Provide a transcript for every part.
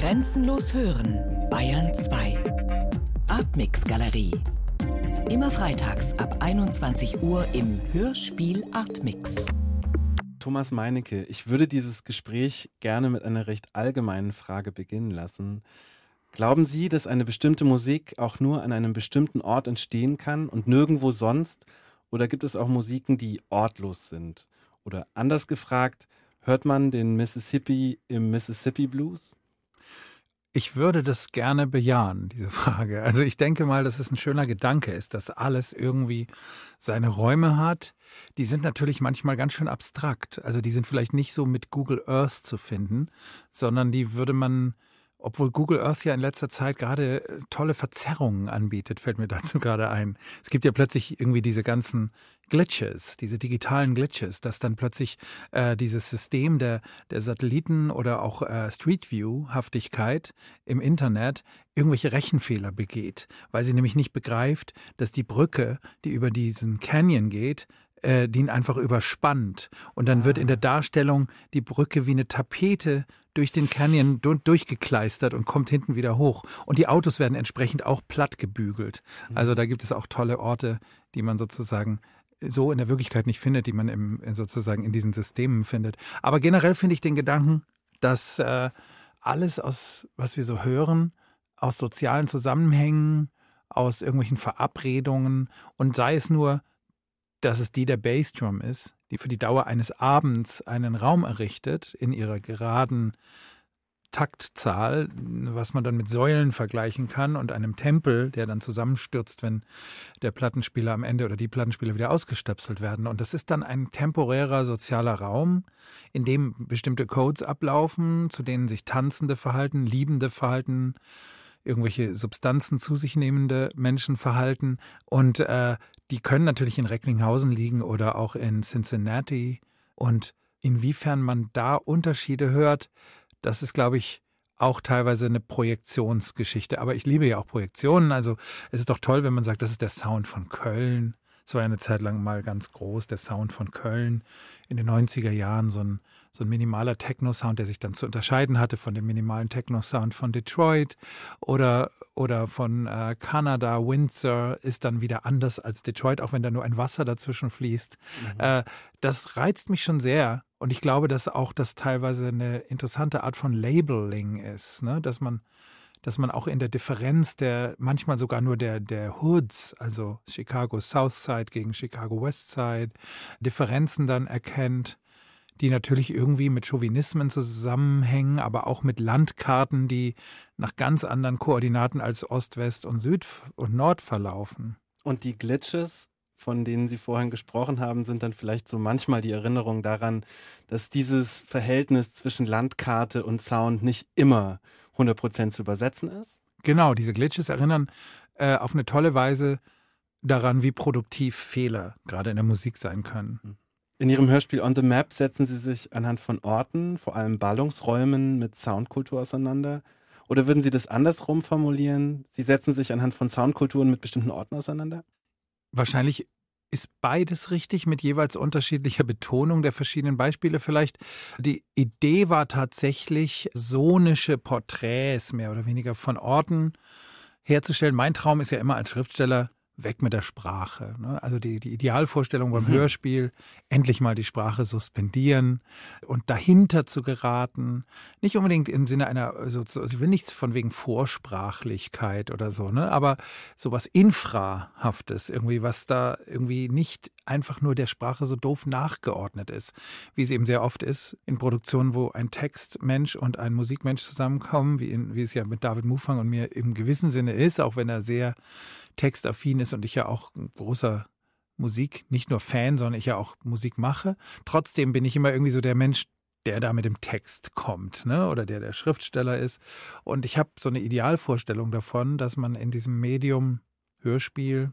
Grenzenlos hören, Bayern 2. Artmix Galerie. Immer freitags ab 21 Uhr im Hörspiel Artmix. Thomas Meinecke, ich würde dieses Gespräch gerne mit einer recht allgemeinen Frage beginnen lassen. Glauben Sie, dass eine bestimmte Musik auch nur an einem bestimmten Ort entstehen kann und nirgendwo sonst? Oder gibt es auch Musiken, die ortlos sind? Oder anders gefragt, hört man den Mississippi im Mississippi Blues? Ich würde das gerne bejahen, diese Frage. Also ich denke mal, dass es ein schöner Gedanke ist, dass alles irgendwie seine Räume hat. Die sind natürlich manchmal ganz schön abstrakt. Also die sind vielleicht nicht so mit Google Earth zu finden, sondern die würde man obwohl Google Earth ja in letzter Zeit gerade äh, tolle Verzerrungen anbietet, fällt mir dazu gerade ein. Es gibt ja plötzlich irgendwie diese ganzen Glitches, diese digitalen Glitches, dass dann plötzlich äh, dieses System der, der Satelliten oder auch äh, Street View-Haftigkeit im Internet irgendwelche Rechenfehler begeht, weil sie nämlich nicht begreift, dass die Brücke, die über diesen Canyon geht, äh, die ihn einfach überspannt. Und dann wird in der Darstellung die Brücke wie eine Tapete durch den Canyon durchgekleistert und kommt hinten wieder hoch. Und die Autos werden entsprechend auch platt gebügelt. Mhm. Also da gibt es auch tolle Orte, die man sozusagen so in der Wirklichkeit nicht findet, die man im, sozusagen in diesen Systemen findet. Aber generell finde ich den Gedanken, dass äh, alles aus, was wir so hören, aus sozialen Zusammenhängen, aus irgendwelchen Verabredungen und sei es nur dass es die der Bassdrum ist, die für die Dauer eines Abends einen Raum errichtet in ihrer geraden Taktzahl, was man dann mit Säulen vergleichen kann und einem Tempel, der dann zusammenstürzt, wenn der Plattenspieler am Ende oder die Plattenspieler wieder ausgestöpselt werden. Und das ist dann ein temporärer sozialer Raum, in dem bestimmte Codes ablaufen, zu denen sich Tanzende verhalten, Liebende verhalten, irgendwelche Substanzen zu sich nehmende Menschen verhalten. Und äh, die können natürlich in Recklinghausen liegen oder auch in Cincinnati. Und inwiefern man da Unterschiede hört, das ist, glaube ich, auch teilweise eine Projektionsgeschichte. Aber ich liebe ja auch Projektionen. Also es ist doch toll, wenn man sagt, das ist der Sound von Köln. Es war eine Zeit lang mal ganz groß, der Sound von Köln. In den 90er Jahren so ein so ein minimaler Techno-Sound, der sich dann zu unterscheiden hatte von dem minimalen Techno-Sound von Detroit oder, oder von äh, Kanada. Windsor ist dann wieder anders als Detroit, auch wenn da nur ein Wasser dazwischen fließt. Mhm. Äh, das reizt mich schon sehr. Und ich glaube, dass auch das teilweise eine interessante Art von Labeling ist, ne? dass man dass man auch in der Differenz der, manchmal sogar nur der, der Hoods, also Chicago Southside gegen Chicago Westside, Differenzen dann erkennt die natürlich irgendwie mit Chauvinismen zusammenhängen, aber auch mit Landkarten, die nach ganz anderen Koordinaten als Ost, West und Süd und Nord verlaufen. Und die Glitches, von denen Sie vorhin gesprochen haben, sind dann vielleicht so manchmal die Erinnerung daran, dass dieses Verhältnis zwischen Landkarte und Sound nicht immer 100% zu übersetzen ist? Genau, diese Glitches erinnern äh, auf eine tolle Weise daran, wie produktiv Fehler gerade in der Musik sein können. In Ihrem Hörspiel On the Map setzen Sie sich anhand von Orten, vor allem Ballungsräumen, mit Soundkultur auseinander. Oder würden Sie das andersrum formulieren? Sie setzen sich anhand von Soundkulturen mit bestimmten Orten auseinander? Wahrscheinlich ist beides richtig mit jeweils unterschiedlicher Betonung der verschiedenen Beispiele vielleicht. Die Idee war tatsächlich, sonische Porträts mehr oder weniger von Orten herzustellen. Mein Traum ist ja immer als Schriftsteller, weg mit der Sprache. Ne? Also die, die Idealvorstellung beim mhm. Hörspiel, endlich mal die Sprache suspendieren und dahinter zu geraten. Nicht unbedingt im Sinne einer, also, ich will nichts von wegen Vorsprachlichkeit oder so, ne? aber sowas Infrahaftes, irgendwie, was da irgendwie nicht einfach nur der Sprache so doof nachgeordnet ist, wie es eben sehr oft ist in Produktionen, wo ein Textmensch und ein Musikmensch zusammenkommen, wie, in, wie es ja mit David Mufang und mir im gewissen Sinne ist, auch wenn er sehr textaffin ist und ich ja auch ein großer Musik, nicht nur Fan, sondern ich ja auch Musik mache. Trotzdem bin ich immer irgendwie so der Mensch, der da mit dem Text kommt, ne? oder der der Schriftsteller ist. Und ich habe so eine Idealvorstellung davon, dass man in diesem Medium Hörspiel,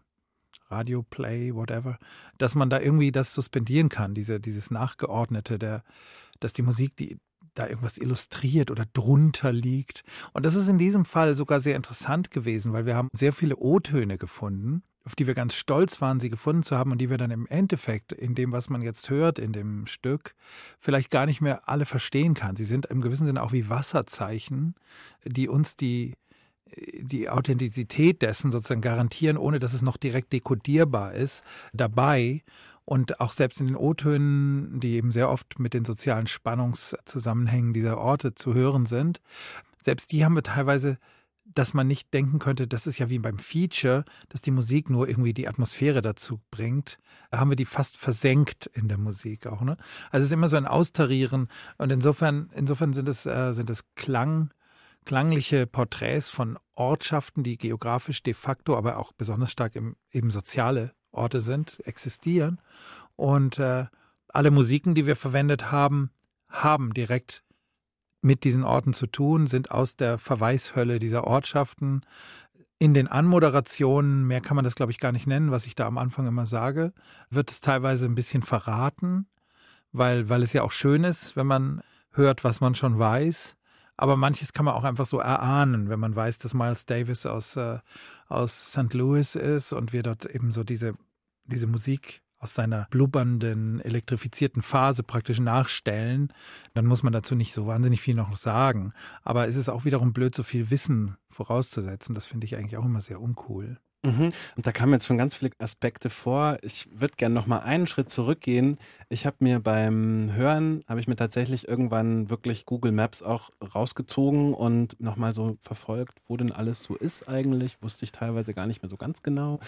Radio, Play, whatever, dass man da irgendwie das suspendieren kann, diese, dieses Nachgeordnete, der, dass die Musik, die, da irgendwas illustriert oder drunter liegt. Und das ist in diesem Fall sogar sehr interessant gewesen, weil wir haben sehr viele O-Töne gefunden auf die wir ganz stolz waren, sie gefunden zu haben und die wir dann im Endeffekt in dem, was man jetzt hört, in dem Stück, vielleicht gar nicht mehr alle verstehen kann. Sie sind im gewissen Sinne auch wie Wasserzeichen, die uns die, die Authentizität dessen sozusagen garantieren, ohne dass es noch direkt dekodierbar ist, dabei. Und auch selbst in den O-Tönen, die eben sehr oft mit den sozialen Spannungszusammenhängen dieser Orte zu hören sind, selbst die haben wir teilweise dass man nicht denken könnte, das ist ja wie beim Feature, dass die Musik nur irgendwie die Atmosphäre dazu bringt. Da haben wir die fast versenkt in der Musik auch. Ne? Also es ist immer so ein Austarieren und insofern, insofern sind es, äh, sind es Klang, klangliche Porträts von Ortschaften, die geografisch de facto, aber auch besonders stark im, eben soziale Orte sind, existieren. Und äh, alle Musiken, die wir verwendet haben, haben direkt mit diesen Orten zu tun, sind aus der Verweishölle dieser Ortschaften. In den Anmoderationen, mehr kann man das, glaube ich, gar nicht nennen, was ich da am Anfang immer sage, wird es teilweise ein bisschen verraten, weil, weil es ja auch schön ist, wenn man hört, was man schon weiß. Aber manches kann man auch einfach so erahnen, wenn man weiß, dass Miles Davis aus, äh, aus St. Louis ist und wir dort eben so diese, diese Musik aus seiner blubbernden, elektrifizierten Phase praktisch nachstellen, dann muss man dazu nicht so wahnsinnig viel noch sagen. Aber es ist auch wiederum blöd, so viel Wissen vorauszusetzen. Das finde ich eigentlich auch immer sehr uncool. Mhm. Und da kamen jetzt schon ganz viele Aspekte vor. Ich würde gerne noch mal einen Schritt zurückgehen. Ich habe mir beim Hören, habe ich mir tatsächlich irgendwann wirklich Google Maps auch rausgezogen und noch mal so verfolgt, wo denn alles so ist eigentlich. Wusste ich teilweise gar nicht mehr so ganz genau.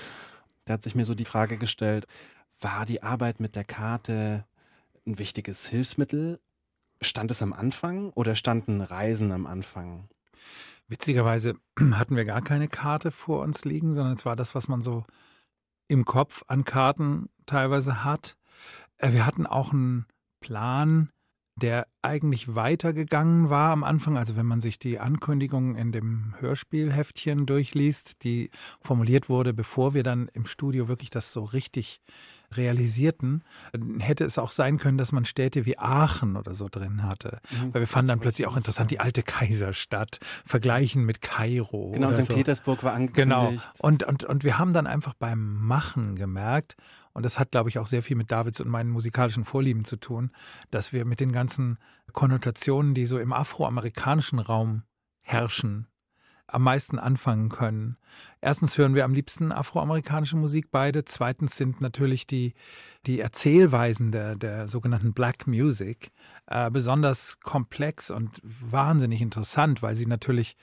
Da hat sich mir so die Frage gestellt, war die Arbeit mit der Karte ein wichtiges Hilfsmittel? Stand es am Anfang oder standen Reisen am Anfang? Witzigerweise hatten wir gar keine Karte vor uns liegen, sondern es war das, was man so im Kopf an Karten teilweise hat. Äh, wir hatten auch einen Plan, der eigentlich weitergegangen war am Anfang. Also wenn man sich die Ankündigung in dem Hörspielheftchen durchliest, die formuliert wurde, bevor wir dann im Studio wirklich das so richtig realisierten, hätte es auch sein können, dass man Städte wie Aachen oder so drin hatte. Mhm. Weil wir fanden dann plötzlich auch interessant die alte Kaiserstadt, vergleichen mit Kairo. Genau, St. So. Petersburg war angekündigt. Genau. Und, und, und wir haben dann einfach beim Machen gemerkt, und das hat, glaube ich, auch sehr viel mit Davids und meinen musikalischen Vorlieben zu tun, dass wir mit den ganzen Konnotationen, die so im afroamerikanischen Raum herrschen, am meisten anfangen können. Erstens hören wir am liebsten afroamerikanische Musik beide. Zweitens sind natürlich die, die Erzählweisen der, der sogenannten Black Music äh, besonders komplex und wahnsinnig interessant, weil sie natürlich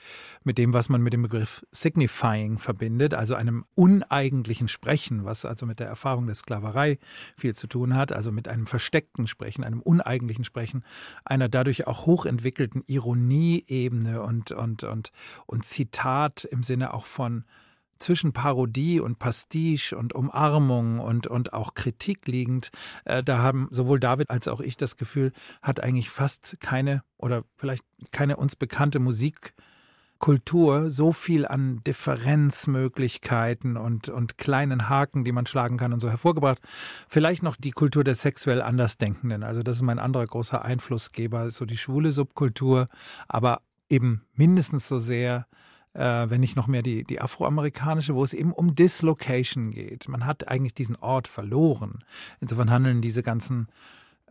mit dem, was man mit dem Begriff Signifying verbindet, also einem uneigentlichen Sprechen, was also mit der Erfahrung der Sklaverei viel zu tun hat, also mit einem versteckten Sprechen, einem uneigentlichen Sprechen, einer dadurch auch hochentwickelten Ironieebene und, und, und, und Zitat im Sinne auch von zwischen Parodie und Pastiche und Umarmung und, und auch Kritik liegend, äh, da haben sowohl David als auch ich das Gefühl, hat eigentlich fast keine oder vielleicht keine uns bekannte Musikkultur so viel an Differenzmöglichkeiten und, und kleinen Haken, die man schlagen kann und so hervorgebracht. Vielleicht noch die Kultur der sexuell Andersdenkenden. Also das ist mein anderer großer Einflussgeber, so die schwule Subkultur, aber eben mindestens so sehr äh, wenn nicht noch mehr die, die afroamerikanische, wo es eben um Dislocation geht. Man hat eigentlich diesen Ort verloren. Insofern handeln diese ganzen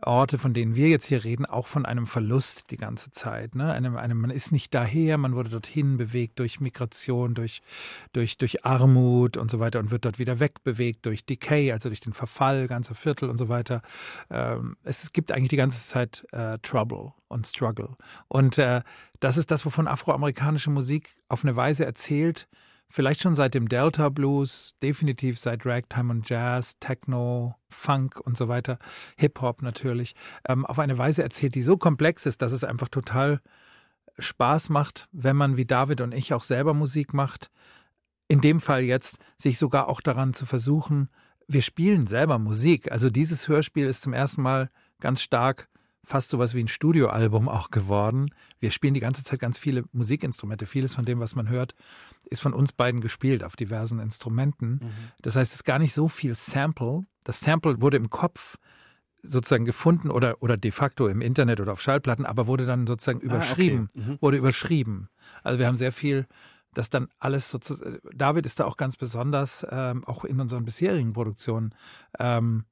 Orte, von denen wir jetzt hier reden, auch von einem Verlust die ganze Zeit. Ne? Einem, einem, man ist nicht daher, man wurde dorthin bewegt durch Migration, durch, durch, durch Armut und so weiter und wird dort wieder wegbewegt durch Decay, also durch den Verfall ganzer Viertel und so weiter. Ähm, es gibt eigentlich die ganze Zeit äh, Trouble und Struggle. Und äh, das ist das, wovon afroamerikanische Musik auf eine Weise erzählt, Vielleicht schon seit dem Delta Blues, definitiv seit Ragtime und Jazz, Techno, Funk und so weiter, Hip-Hop natürlich, ähm, auf eine Weise erzählt, die so komplex ist, dass es einfach total Spaß macht, wenn man wie David und ich auch selber Musik macht. In dem Fall jetzt sich sogar auch daran zu versuchen, wir spielen selber Musik. Also dieses Hörspiel ist zum ersten Mal ganz stark fast sowas wie ein Studioalbum auch geworden. Wir spielen die ganze Zeit ganz viele Musikinstrumente. Vieles von dem, was man hört, ist von uns beiden gespielt auf diversen Instrumenten. Mhm. Das heißt, es ist gar nicht so viel Sample. Das Sample wurde im Kopf sozusagen gefunden oder, oder de facto im Internet oder auf Schallplatten, aber wurde dann sozusagen überschrieben. Ah, okay. mhm. Wurde überschrieben. Also wir haben sehr viel dass dann alles sozusagen, David ist da auch ganz besonders, ähm, auch in unseren bisherigen Produktionen, ähm,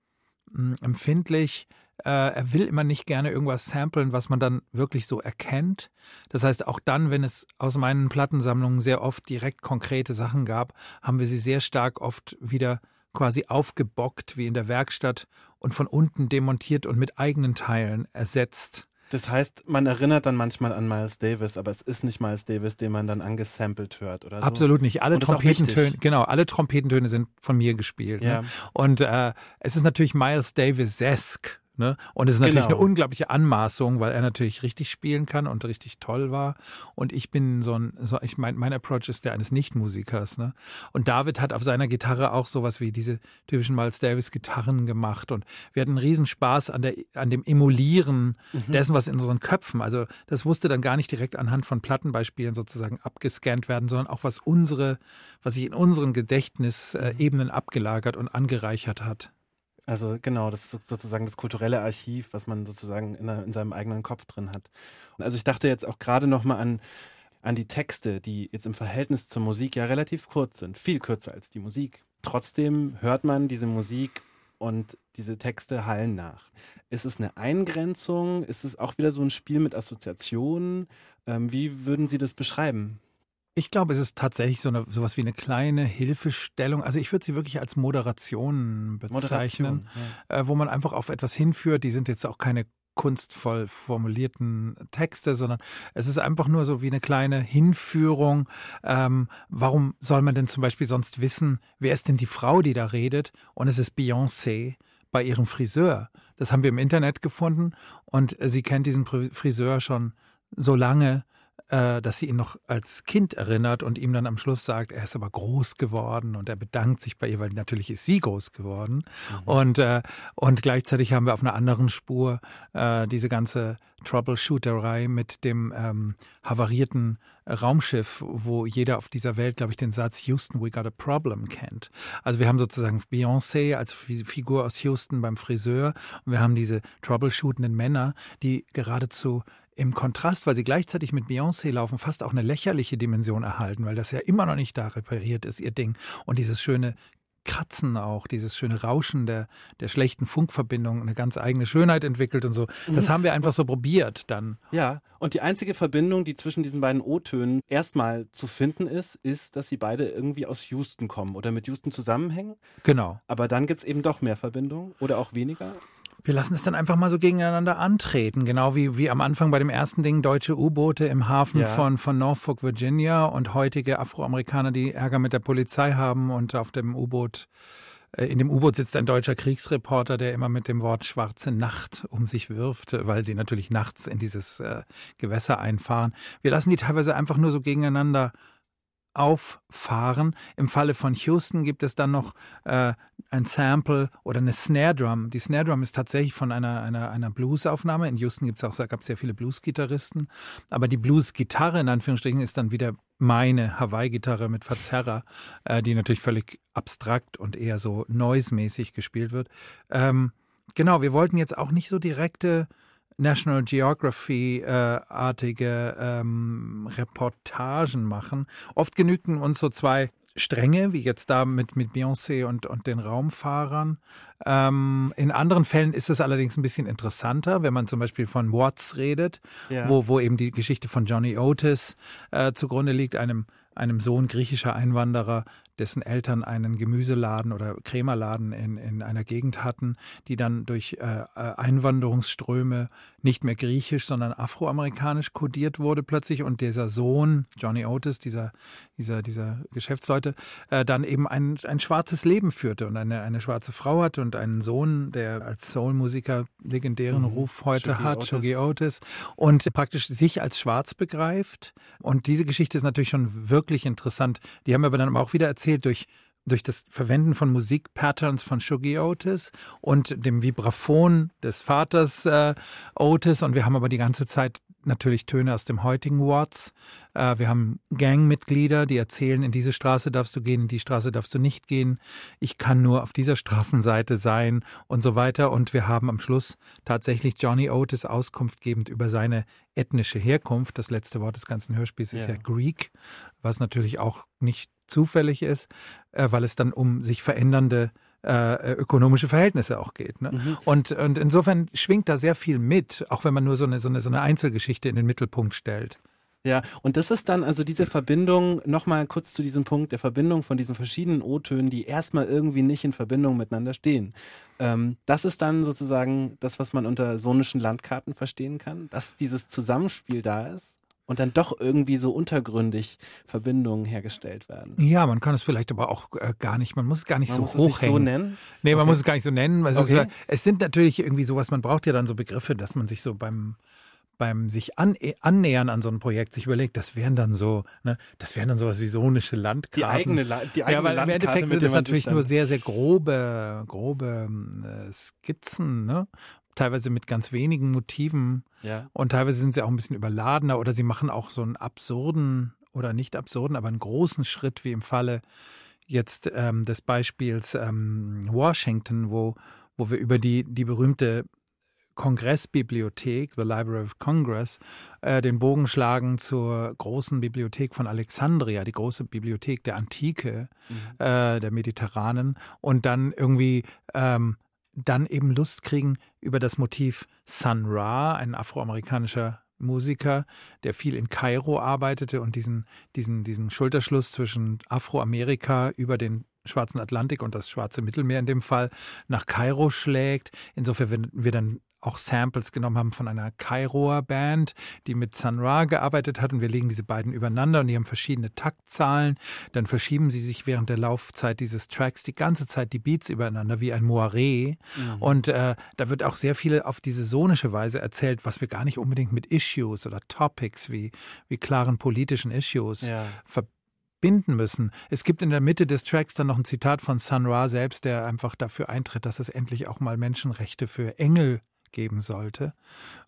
empfindlich. Äh, er will immer nicht gerne irgendwas samplen, was man dann wirklich so erkennt. Das heißt, auch dann, wenn es aus meinen Plattensammlungen sehr oft direkt konkrete Sachen gab, haben wir sie sehr stark oft wieder quasi aufgebockt, wie in der Werkstatt, und von unten demontiert und mit eigenen Teilen ersetzt. Das heißt, man erinnert dann manchmal an Miles Davis, aber es ist nicht Miles Davis, den man dann angesampelt hört oder so. Absolut nicht. Alle Trompetentöne, genau, alle Trompetentöne sind von mir gespielt. Ne? Ja. Ne? Und äh, es ist natürlich Miles Davis-esque, Ne? Und es ist natürlich genau. eine unglaubliche Anmaßung, weil er natürlich richtig spielen kann und richtig toll war. Und ich bin so ein, so, ich mein, mein Approach ist der eines Nichtmusikers. Ne? Und David hat auf seiner Gitarre auch sowas wie diese typischen Miles Davis Gitarren gemacht. Und wir hatten einen Riesenspaß an, der, an dem Emulieren mhm. dessen, was in unseren Köpfen, also das musste dann gar nicht direkt anhand von Plattenbeispielen sozusagen abgescannt werden, sondern auch was unsere, was sich in unseren Gedächtnisebenen abgelagert und angereichert hat. Also genau, das ist sozusagen das kulturelle Archiv, was man sozusagen in, in seinem eigenen Kopf drin hat. Also ich dachte jetzt auch gerade nochmal an, an die Texte, die jetzt im Verhältnis zur Musik ja relativ kurz sind, viel kürzer als die Musik. Trotzdem hört man diese Musik und diese Texte hallen nach. Ist es eine Eingrenzung? Ist es auch wieder so ein Spiel mit Assoziationen? Ähm, wie würden Sie das beschreiben? Ich glaube, es ist tatsächlich so eine, sowas wie eine kleine Hilfestellung. Also ich würde sie wirklich als Moderation bezeichnen, Moderation, ja. äh, wo man einfach auf etwas hinführt. Die sind jetzt auch keine kunstvoll formulierten Texte, sondern es ist einfach nur so wie eine kleine Hinführung. Ähm, warum soll man denn zum Beispiel sonst wissen, wer ist denn die Frau, die da redet? Und es ist Beyoncé bei ihrem Friseur. Das haben wir im Internet gefunden und sie kennt diesen Friseur schon so lange, äh, dass sie ihn noch als Kind erinnert und ihm dann am Schluss sagt, er ist aber groß geworden und er bedankt sich bei ihr, weil natürlich ist sie groß geworden. Mhm. Und, äh, und gleichzeitig haben wir auf einer anderen Spur äh, diese ganze Troubleshooterei mit dem ähm, havarierten Raumschiff, wo jeder auf dieser Welt, glaube ich, den Satz Houston, we got a problem kennt. Also wir haben sozusagen Beyoncé als Figur aus Houston beim Friseur und wir haben diese troubleshootenden Männer, die geradezu im Kontrast, weil sie gleichzeitig mit Beyoncé laufen, fast auch eine lächerliche Dimension erhalten, weil das ja immer noch nicht da repariert ist, ihr Ding. Und dieses schöne Kratzen auch, dieses schöne Rauschen der, der schlechten Funkverbindung, eine ganz eigene Schönheit entwickelt und so. Das mhm. haben wir einfach so probiert dann. Ja, und die einzige Verbindung, die zwischen diesen beiden O-Tönen erstmal zu finden ist, ist, dass sie beide irgendwie aus Houston kommen oder mit Houston zusammenhängen. Genau. Aber dann gibt es eben doch mehr Verbindungen oder auch weniger. Wir lassen es dann einfach mal so gegeneinander antreten, genau wie, wie am Anfang bei dem ersten Ding deutsche U-Boote im Hafen ja. von, von Norfolk, Virginia und heutige Afroamerikaner, die Ärger mit der Polizei haben und auf dem U-Boot äh, in dem U-Boot sitzt ein deutscher Kriegsreporter, der immer mit dem Wort schwarze Nacht um sich wirft, weil sie natürlich nachts in dieses äh, Gewässer einfahren. Wir lassen die teilweise einfach nur so gegeneinander auffahren. Im Falle von Houston gibt es dann noch äh, ein Sample oder eine Snare Drum. Die Snare Drum ist tatsächlich von einer, einer, einer Blues-Aufnahme. In Houston gibt's auch, gab es sehr viele Blues-Gitarristen. Aber die Blues-Gitarre in Anführungsstrichen ist dann wieder meine Hawaii-Gitarre mit Verzerrer, äh, die natürlich völlig abstrakt und eher so noise-mäßig gespielt wird. Ähm, genau, wir wollten jetzt auch nicht so direkte National Geography-artige äh, ähm, Reportagen machen. Oft genügten uns so zwei Stränge, wie jetzt da mit, mit Beyoncé und, und den Raumfahrern. Ähm, in anderen Fällen ist es allerdings ein bisschen interessanter, wenn man zum Beispiel von Watts redet, ja. wo, wo eben die Geschichte von Johnny Otis äh, zugrunde liegt, einem, einem Sohn griechischer Einwanderer, dessen Eltern einen Gemüseladen oder Krämerladen in, in einer Gegend hatten, die dann durch äh, äh, Einwanderungsströme nicht mehr griechisch, sondern afroamerikanisch kodiert wurde plötzlich und dieser Sohn, Johnny Otis, dieser, dieser, dieser Geschäftsleute, äh, dann eben ein, ein schwarzes Leben führte und eine, eine schwarze Frau hatte und einen Sohn, der als Soulmusiker legendären mhm. Ruf heute Shuggy hat, Otis. Shuggy Otis, und praktisch sich als schwarz begreift. Und diese Geschichte ist natürlich schon wirklich interessant. Die haben aber dann auch wieder erzählt, erzählt durch, durch das Verwenden von Musikpatterns von Shuggy Otis und dem Vibraphon des Vaters äh, Otis. Und wir haben aber die ganze Zeit natürlich Töne aus dem heutigen Watts. Äh, wir haben Gangmitglieder, die erzählen, in diese Straße darfst du gehen, in die Straße darfst du nicht gehen. Ich kann nur auf dieser Straßenseite sein und so weiter. Und wir haben am Schluss tatsächlich Johnny Otis Auskunft gebend über seine ethnische Herkunft. Das letzte Wort des ganzen Hörspiels ist ja, ja Greek, was natürlich auch nicht zufällig ist, äh, weil es dann um sich verändernde äh, ökonomische Verhältnisse auch geht. Ne? Mhm. Und, und insofern schwingt da sehr viel mit, auch wenn man nur so eine, so eine, so eine Einzelgeschichte in den Mittelpunkt stellt. Ja, und das ist dann also diese Verbindung, nochmal kurz zu diesem Punkt der Verbindung von diesen verschiedenen O-Tönen, die erstmal irgendwie nicht in Verbindung miteinander stehen. Ähm, das ist dann sozusagen das, was man unter sonischen Landkarten verstehen kann, dass dieses Zusammenspiel da ist und dann doch irgendwie so untergründig Verbindungen hergestellt werden. Ja, man kann es vielleicht aber auch äh, gar nicht, man muss es gar nicht man so hochhängen. Es nicht so nennen? Nee, man okay. muss es gar nicht so nennen. Es, okay. ist, es sind natürlich irgendwie sowas, man braucht ja dann so Begriffe, dass man sich so beim beim sich an, annähern an so ein Projekt sich überlegt, das wären dann so, ne, das wären dann sowas wie sonische Landkarten. Die eigene, die eigene ja, weil Landkarte, im Endeffekt sind das natürlich nur sehr, sehr grobe, grobe äh, Skizzen, ne? Teilweise mit ganz wenigen Motiven. Ja. Und teilweise sind sie auch ein bisschen überladener oder sie machen auch so einen absurden oder nicht absurden, aber einen großen Schritt, wie im Falle jetzt ähm, des Beispiels ähm, Washington, wo, wo wir über die, die berühmte Kongressbibliothek, The Library of Congress, äh, den Bogen schlagen zur großen Bibliothek von Alexandria, die große Bibliothek der Antike, mhm. äh, der Mediterranen, und dann irgendwie ähm, dann eben Lust kriegen über das Motiv Sun Ra, ein afroamerikanischer Musiker, der viel in Kairo arbeitete und diesen, diesen, diesen Schulterschluss zwischen Afroamerika über den Schwarzen Atlantik und das Schwarze Mittelmeer in dem Fall nach Kairo schlägt. Insofern werden wir dann auch Samples genommen haben von einer Kairoer Band, die mit Sun Ra gearbeitet hat und wir legen diese beiden übereinander und die haben verschiedene Taktzahlen. Dann verschieben sie sich während der Laufzeit dieses Tracks die ganze Zeit die Beats übereinander wie ein Moiré. Mhm. Und äh, da wird auch sehr viel auf diese sonische Weise erzählt, was wir gar nicht unbedingt mit Issues oder Topics wie, wie klaren politischen Issues ja. verbinden müssen. Es gibt in der Mitte des Tracks dann noch ein Zitat von Sun Ra selbst, der einfach dafür eintritt, dass es endlich auch mal Menschenrechte für Engel geben sollte.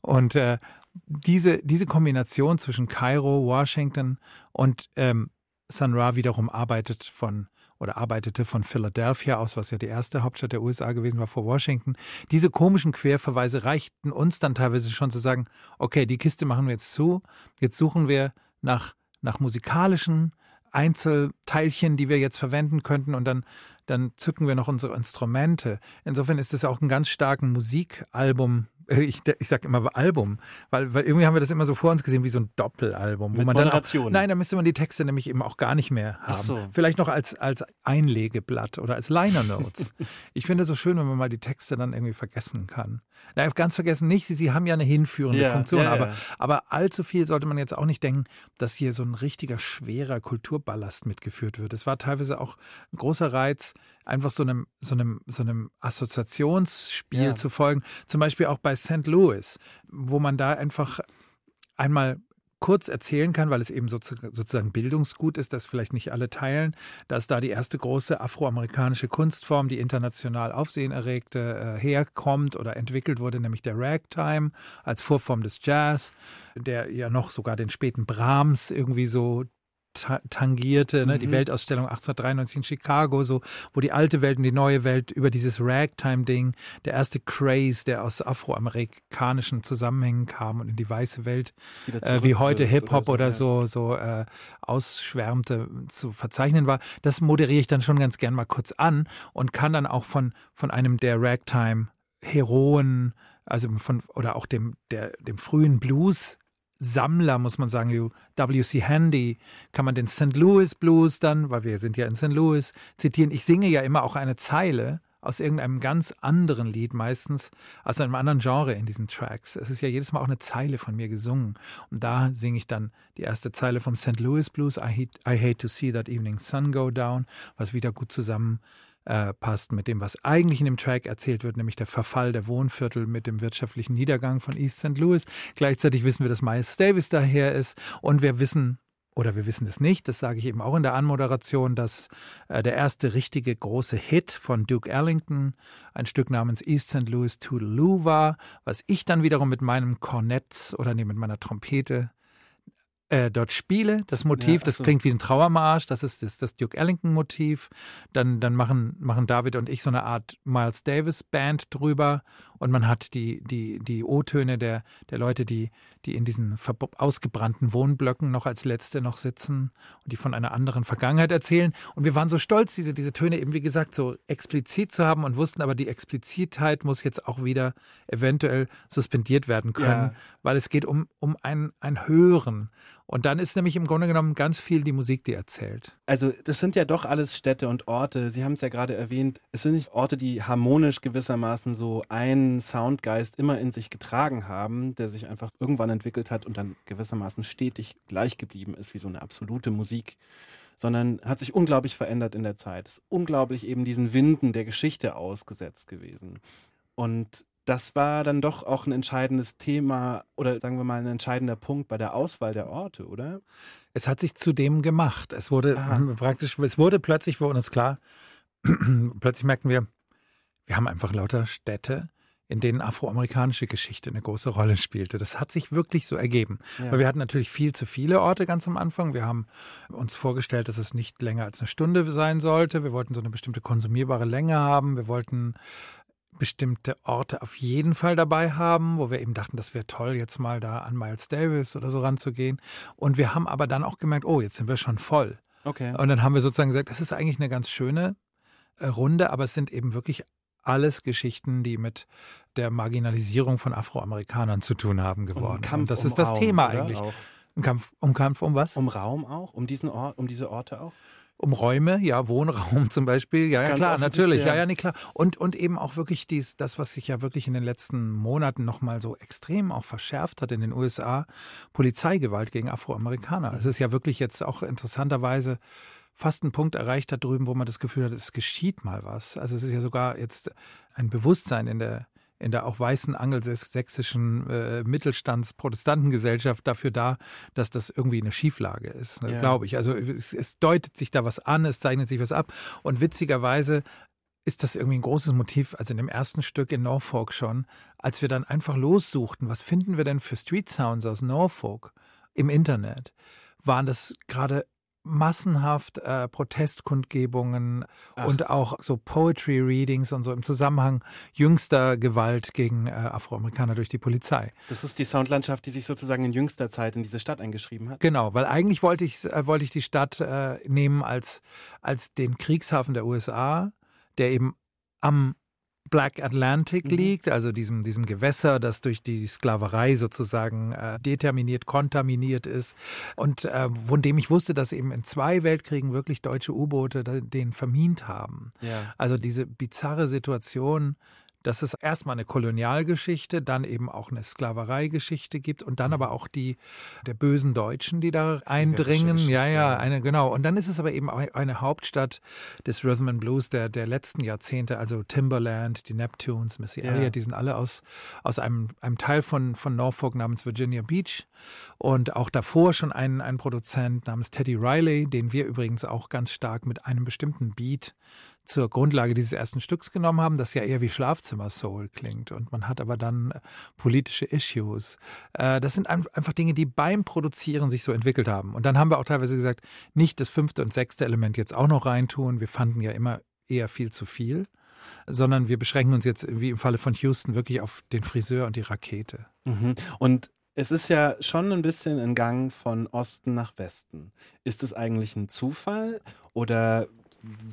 Und äh, diese, diese Kombination zwischen Kairo, Washington und ähm, Sun Ra wiederum arbeitet von oder arbeitete von Philadelphia aus, was ja die erste Hauptstadt der USA gewesen war vor Washington. Diese komischen Querverweise reichten uns dann teilweise schon zu sagen, okay, die Kiste machen wir jetzt zu, jetzt suchen wir nach, nach musikalischen Einzelteilchen, die wir jetzt verwenden könnten und dann dann zücken wir noch unsere Instrumente. Insofern ist es auch ein ganz starken Musikalbum äh, ich, ich sage immer Album, weil, weil irgendwie haben wir das immer so vor uns gesehen wie so ein Doppelalbum. Wo Mit man dann auch, nein, da müsste man die Texte nämlich eben auch gar nicht mehr haben. So. Vielleicht noch als, als Einlegeblatt oder als Liner Notes. ich finde es so schön, wenn man mal die Texte dann irgendwie vergessen kann. Na, ganz vergessen nicht, sie, sie haben ja eine hinführende ja, Funktion, ja, aber, ja. aber allzu viel sollte man jetzt auch nicht denken, dass hier so ein richtiger schwerer Kulturballast mitgeführt wird. Es war teilweise auch ein großer Reiz, einfach so einem, so einem, so einem Assoziationsspiel zu folgen. Zum Beispiel auch bei St. Louis, wo man da einfach einmal kurz erzählen kann, weil es eben sozusagen Bildungsgut ist, das vielleicht nicht alle teilen, dass da die erste große afroamerikanische Kunstform, die international Aufsehen erregte, äh, herkommt oder entwickelt wurde, nämlich der Ragtime als Vorform des Jazz, der ja noch sogar den späten Brahms irgendwie so tangierte, ne? Mhm. die Weltausstellung 1893 in Chicago, so, wo die alte Welt und die neue Welt über dieses Ragtime-Ding, der erste Craze, der aus afroamerikanischen Zusammenhängen kam und in die weiße Welt, äh, wie heute Hip-Hop oder so, oder so, so äh, ausschwärmte, zu verzeichnen war. Das moderiere ich dann schon ganz gern mal kurz an und kann dann auch von, von einem der Ragtime-Heroen, also von, oder auch dem, der, dem frühen Blues Sammler, muss man sagen, W.C. Handy, kann man den St. Louis Blues dann, weil wir sind ja in St. Louis, zitieren. Ich singe ja immer auch eine Zeile aus irgendeinem ganz anderen Lied, meistens aus einem anderen Genre in diesen Tracks. Es ist ja jedes Mal auch eine Zeile von mir gesungen. Und da singe ich dann die erste Zeile vom St. Louis Blues, I hate, I hate to see that evening sun go down, was wieder gut zusammen äh, passt mit dem, was eigentlich in dem Track erzählt wird, nämlich der Verfall der Wohnviertel mit dem wirtschaftlichen Niedergang von East St. Louis. Gleichzeitig wissen wir, dass Miles Davis daher ist und wir wissen oder wir wissen es nicht, das sage ich eben auch in der Anmoderation, dass äh, der erste richtige große Hit von Duke Ellington ein Stück namens East St. Louis Toodaloo war, was ich dann wiederum mit meinem Kornett oder nee, mit meiner Trompete äh, dort spiele, das Motiv, ja, das klingt wie ein Trauermarsch, das ist das, das Duke Ellington-Motiv. Dann, dann machen, machen David und ich so eine Art Miles Davis-Band drüber und man hat die, die, die O-Töne der, der Leute, die, die in diesen ausgebrannten Wohnblöcken noch als letzte noch sitzen und die von einer anderen Vergangenheit erzählen. Und wir waren so stolz, diese, diese Töne eben, wie gesagt, so explizit zu haben und wussten aber, die Explizitheit muss jetzt auch wieder eventuell suspendiert werden können, ja. weil es geht um, um ein, ein Hören. Und dann ist nämlich im Grunde genommen ganz viel die Musik, die erzählt. Also das sind ja doch alles Städte und Orte. Sie haben es ja gerade erwähnt. Es sind nicht Orte, die harmonisch gewissermaßen so einen Soundgeist immer in sich getragen haben, der sich einfach irgendwann entwickelt hat und dann gewissermaßen stetig gleich geblieben ist wie so eine absolute Musik sondern hat sich unglaublich verändert in der Zeit. Ist unglaublich eben diesen Winden der Geschichte ausgesetzt gewesen. Und das war dann doch auch ein entscheidendes Thema oder sagen wir mal ein entscheidender Punkt bei der Auswahl der Orte, oder? Es hat sich zudem gemacht. Es wurde Aha. praktisch, es wurde plötzlich, wurde uns klar, plötzlich merkten wir, wir haben einfach lauter Städte, in denen afroamerikanische Geschichte eine große Rolle spielte. Das hat sich wirklich so ergeben. Ja. Weil wir hatten natürlich viel zu viele Orte ganz am Anfang. Wir haben uns vorgestellt, dass es nicht länger als eine Stunde sein sollte. Wir wollten so eine bestimmte konsumierbare Länge haben. Wir wollten bestimmte Orte auf jeden Fall dabei haben, wo wir eben dachten, das wäre toll, jetzt mal da an Miles Davis oder so ranzugehen. Und wir haben aber dann auch gemerkt, oh, jetzt sind wir schon voll. Okay. Und dann haben wir sozusagen gesagt, das ist eigentlich eine ganz schöne äh, Runde, aber es sind eben wirklich alles Geschichten, die mit der Marginalisierung von Afroamerikanern zu tun haben geworden. Um Und das um ist das Raum, Thema eigentlich. Ein Kampf, um Kampf um was? Um Raum auch? Um diesen Ort, um diese Orte auch? Um Räume, ja, Wohnraum zum Beispiel, ja, ja klar, natürlich, ja, ja, nee, klar. Und, und eben auch wirklich dies, das, was sich ja wirklich in den letzten Monaten nochmal so extrem auch verschärft hat in den USA, Polizeigewalt gegen Afroamerikaner. Es ist ja wirklich jetzt auch interessanterweise fast ein Punkt erreicht da drüben, wo man das Gefühl hat, es geschieht mal was. Also es ist ja sogar jetzt ein Bewusstsein in der in der auch weißen angelsächsischen äh, Mittelstands-Protestantengesellschaft dafür da, dass das irgendwie eine Schieflage ist, ne, ja. glaube ich. Also es, es deutet sich da was an, es zeichnet sich was ab. Und witzigerweise ist das irgendwie ein großes Motiv, also in dem ersten Stück in Norfolk schon, als wir dann einfach lossuchten, was finden wir denn für Street Sounds aus Norfolk im Internet, waren das gerade massenhaft äh, Protestkundgebungen Ach. und auch so Poetry Readings und so im Zusammenhang jüngster Gewalt gegen äh, Afroamerikaner durch die Polizei. Das ist die Soundlandschaft, die sich sozusagen in jüngster Zeit in diese Stadt eingeschrieben hat. Genau, weil eigentlich wollte ich, äh, wollte ich die Stadt äh, nehmen als, als den Kriegshafen der USA, der eben am Black Atlantic mhm. liegt, also diesem, diesem Gewässer, das durch die Sklaverei sozusagen äh, determiniert, kontaminiert ist und äh, von dem ich wusste, dass eben in zwei Weltkriegen wirklich deutsche U-Boote den vermint haben. Ja. Also diese bizarre Situation, dass es erstmal eine Kolonialgeschichte, dann eben auch eine Sklavereigeschichte gibt und dann mhm. aber auch die der bösen Deutschen, die da eindringen. Ja, ja, eine, genau. Und dann ist es aber eben auch eine Hauptstadt des Rhythm and Blues der, der letzten Jahrzehnte, also Timberland, die Neptunes, Missy ja. Elliott, die sind alle aus, aus einem, einem Teil von, von Norfolk namens Virginia Beach. Und auch davor schon ein, ein Produzent namens Teddy Riley, den wir übrigens auch ganz stark mit einem bestimmten Beat zur Grundlage dieses ersten Stücks genommen haben, das ja eher wie Schlafzimmer-Soul klingt. Und man hat aber dann äh, politische Issues. Äh, das sind einfach Dinge, die beim Produzieren sich so entwickelt haben. Und dann haben wir auch teilweise gesagt, nicht das fünfte und sechste Element jetzt auch noch reintun. Wir fanden ja immer eher viel zu viel, sondern wir beschränken uns jetzt, wie im Falle von Houston, wirklich auf den Friseur und die Rakete. Mhm. Und es ist ja schon ein bisschen ein Gang von Osten nach Westen. Ist es eigentlich ein Zufall oder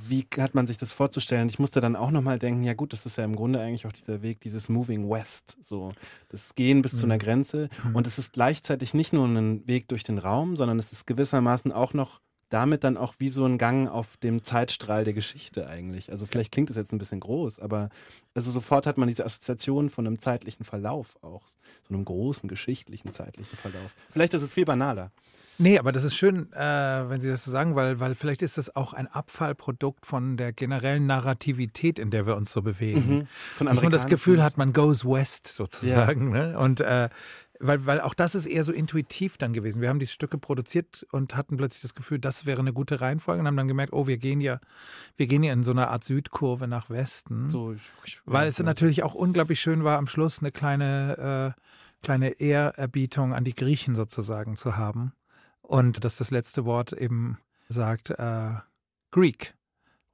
wie hat man sich das vorzustellen? Ich musste dann auch nochmal denken, ja gut, das ist ja im Grunde eigentlich auch dieser Weg, dieses Moving West, so das Gehen bis mhm. zu einer. Grenze. Mhm. Und es ist gleichzeitig nicht nur ein Weg durch den Raum, sondern es ist gewissermaßen auch noch damit dann auch wie so ein Gang auf dem Zeitstrahl der Geschichte eigentlich. Also vielleicht klingt es jetzt ein bisschen groß, aber also sofort hat man diese Assoziation von einem zeitlichen Verlauf auch, so einem großen geschichtlichen zeitlichen Verlauf. Vielleicht ist es viel banaler. Nee, aber das ist schön, äh, wenn Sie das so sagen, weil, weil vielleicht ist das auch ein Abfallprodukt von der generellen Narrativität, in der wir uns so bewegen. Mhm. Von Dass man das Gefühl hat, man goes west sozusagen. Ja. Ne? Und äh, weil, weil auch das ist eher so intuitiv dann gewesen. Wir haben die Stücke produziert und hatten plötzlich das Gefühl, das wäre eine gute Reihenfolge und haben dann gemerkt, oh, wir gehen ja, wir gehen ja in so einer Art Südkurve nach Westen. So, weil es natürlich auch unglaublich schön war, am Schluss eine kleine, äh, kleine Ehrerbietung an die Griechen sozusagen zu haben. Und dass das letzte Wort eben sagt, äh, Greek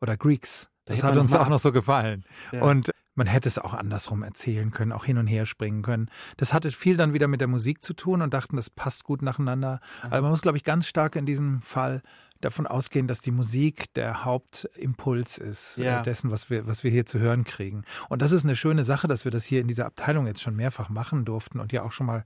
oder Greeks. Das hat uns auch noch so gefallen. Ja. Und man hätte es auch andersrum erzählen können, auch hin und her springen können. Das hatte viel dann wieder mit der Musik zu tun und dachten, das passt gut nacheinander. Aber man muss, glaube ich, ganz stark in diesem Fall davon ausgehen, dass die Musik der Hauptimpuls ist äh, ja. dessen, was wir, was wir hier zu hören kriegen. Und das ist eine schöne Sache, dass wir das hier in dieser Abteilung jetzt schon mehrfach machen durften und ja auch schon mal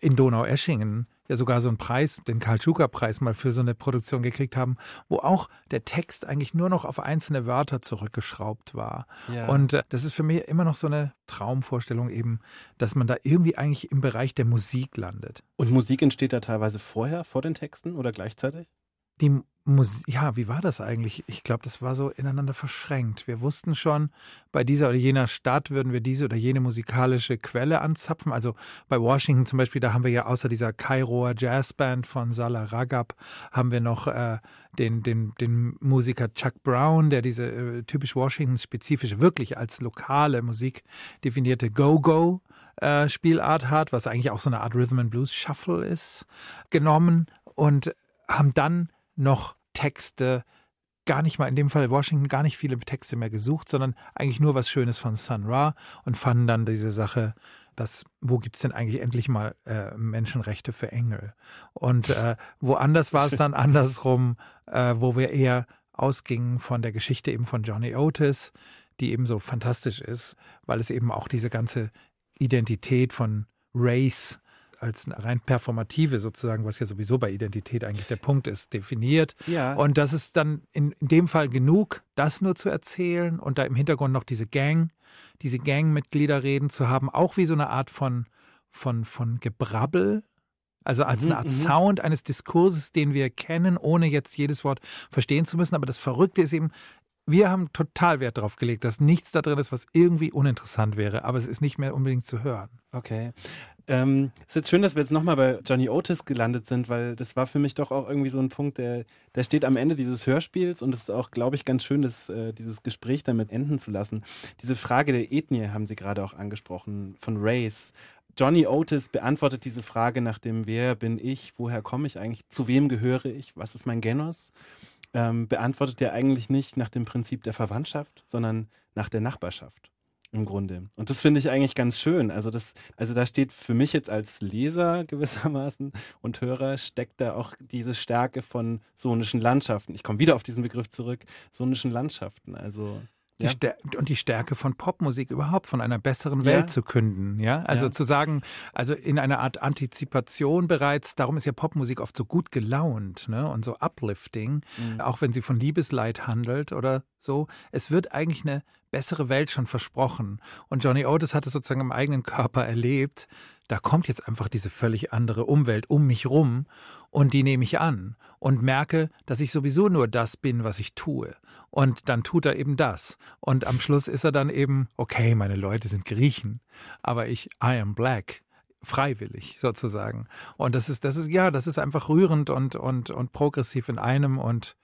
in Donau-Eschingen ja sogar so einen Preis, den Karl Schuker-Preis mal für so eine Produktion gekriegt haben, wo auch der Text eigentlich nur noch auf einzelne Wörter zurückgeschraubt war. Ja. Und äh, das ist für mich immer noch so eine Traumvorstellung eben, dass man da irgendwie eigentlich im Bereich der Musik landet. Und Musik entsteht da teilweise vorher, vor den Texten oder gleichzeitig? Die Musik, ja, wie war das eigentlich? Ich glaube, das war so ineinander verschränkt. Wir wussten schon, bei dieser oder jener Stadt würden wir diese oder jene musikalische Quelle anzapfen. Also bei Washington zum Beispiel, da haben wir ja außer dieser Kairoer Jazzband von Salah Ragab, haben wir noch äh, den, den, den Musiker Chuck Brown, der diese äh, typisch Washington-spezifische, wirklich als lokale Musik definierte Go-Go äh, Spielart hat, was eigentlich auch so eine Art Rhythm and Blues Shuffle ist, genommen und haben dann noch Texte, gar nicht mal in dem Fall Washington gar nicht viele Texte mehr gesucht, sondern eigentlich nur was Schönes von Sun Ra und fanden dann diese Sache, dass, wo gibt es denn eigentlich endlich mal äh, Menschenrechte für Engel? Und äh, woanders war es dann andersrum, äh, wo wir eher ausgingen von der Geschichte eben von Johnny Otis, die eben so fantastisch ist, weil es eben auch diese ganze Identität von Race als eine rein performative sozusagen, was ja sowieso bei Identität eigentlich der Punkt ist, definiert. Ja. Und das ist dann in, in dem Fall genug, das nur zu erzählen und da im Hintergrund noch diese Gang, diese Gangmitglieder reden zu haben, auch wie so eine Art von, von, von Gebrabbel, also als mhm, eine Art mhm. Sound eines Diskurses, den wir kennen, ohne jetzt jedes Wort verstehen zu müssen. Aber das Verrückte ist eben, wir haben total Wert darauf gelegt, dass nichts da drin ist, was irgendwie uninteressant wäre, aber es ist nicht mehr unbedingt zu hören. Okay. Ähm, es ist jetzt schön, dass wir jetzt nochmal bei Johnny Otis gelandet sind, weil das war für mich doch auch irgendwie so ein Punkt, der, der steht am Ende dieses Hörspiels und es ist auch, glaube ich, ganz schön, das, äh, dieses Gespräch damit enden zu lassen. Diese Frage der Ethnie haben Sie gerade auch angesprochen, von Race. Johnny Otis beantwortet diese Frage nach dem Wer bin ich, woher komme ich eigentlich, zu wem gehöre ich, was ist mein Genos, ähm, beantwortet er eigentlich nicht nach dem Prinzip der Verwandtschaft, sondern nach der Nachbarschaft im Grunde. Und das finde ich eigentlich ganz schön. Also das, also da steht für mich jetzt als Leser gewissermaßen und Hörer steckt da auch diese Stärke von sonischen Landschaften. Ich komme wieder auf diesen Begriff zurück, sonischen Landschaften. Also die ja. und die Stärke von Popmusik überhaupt, von einer besseren Welt ja. zu künden. Ja, also ja. zu sagen, also in einer Art Antizipation bereits, darum ist ja Popmusik oft so gut gelaunt ne? und so uplifting, mhm. auch wenn sie von Liebesleid handelt oder so. Es wird eigentlich eine bessere Welt schon versprochen. Und Johnny Otis hat es sozusagen im eigenen Körper erlebt. Da kommt jetzt einfach diese völlig andere Umwelt um mich rum und die nehme ich an und merke, dass ich sowieso nur das bin, was ich tue. Und dann tut er eben das. Und am Schluss ist er dann eben, okay, meine Leute sind Griechen, aber ich, I am black freiwillig sozusagen. Und das ist, das ist, ja, das ist einfach rührend und, und, und progressiv in einem und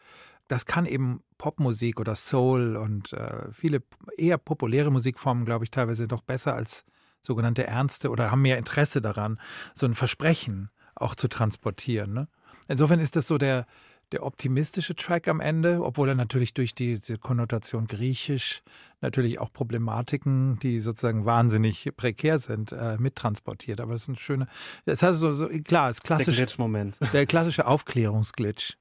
das kann eben Popmusik oder Soul und äh, viele eher populäre Musikformen, glaube ich, teilweise noch besser als sogenannte Ernste oder haben mehr Interesse daran, so ein Versprechen auch zu transportieren. Ne? Insofern ist das so der, der optimistische Track am Ende, obwohl er natürlich durch die, diese Konnotation griechisch natürlich auch Problematiken, die sozusagen wahnsinnig prekär sind, äh, mittransportiert. Aber es ist ein schöner, das heißt so, so klar, es ist klassisch. Der Glitch-Moment. Der klassische Aufklärungsglitch.